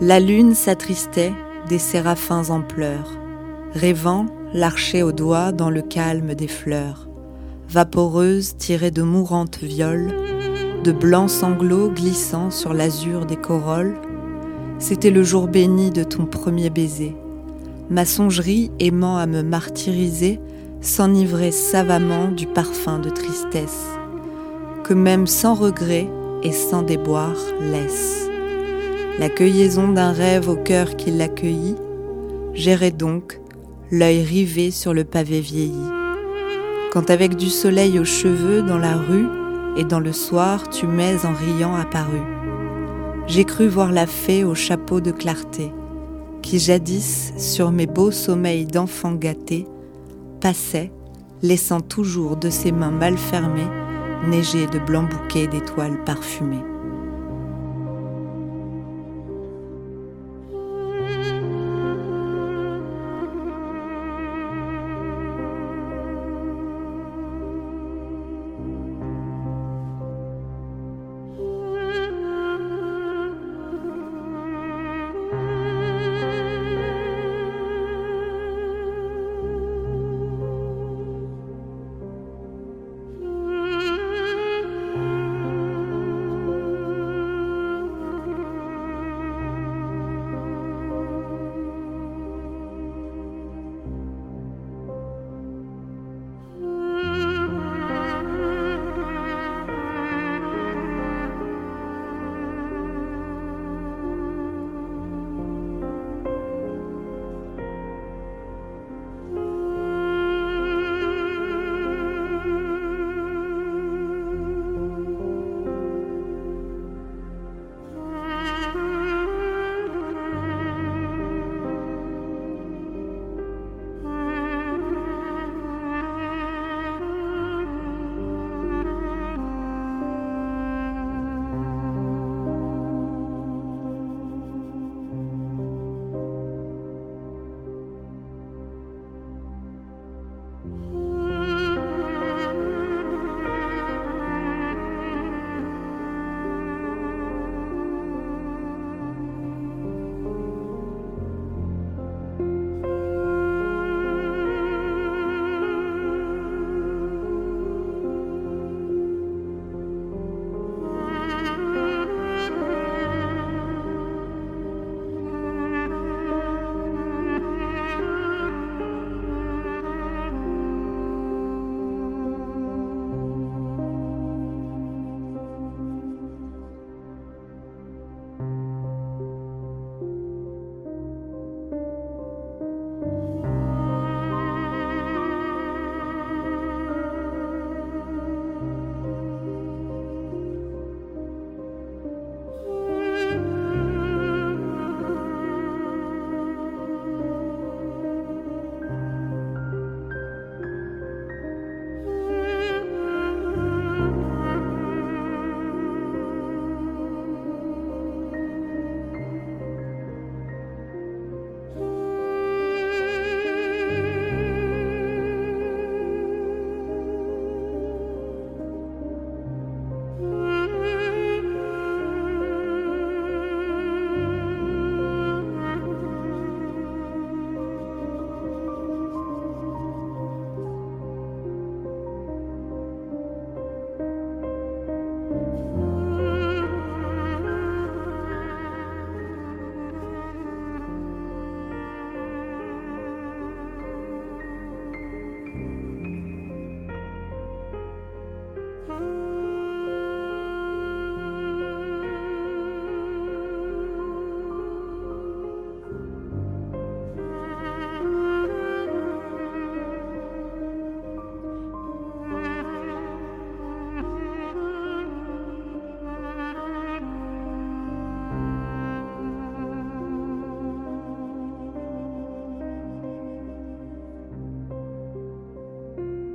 La lune s'attristait des séraphins en pleurs, rêvant l'archer au doigt dans le calme des fleurs, vaporeuse tirée de mourantes violes, de blancs sanglots glissant sur l'azur des corolles. C'était le jour béni de ton premier baiser. Ma songerie aimant à me martyriser s'enivrait savamment du parfum de tristesse, que même sans regret et sans déboire laisse. La cueilliaison d'un rêve au cœur qui l'accueillit, j'irai donc, l'œil rivé sur le pavé vieilli. Quand avec du soleil aux cheveux dans la rue et dans le soir tu m'es en riant apparu, j'ai cru voir la fée au chapeau de clarté, qui jadis sur mes beaux sommeils d'enfant gâté passait, laissant toujours de ses mains mal fermées neiger de blancs bouquets d'étoiles parfumées.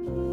Amen.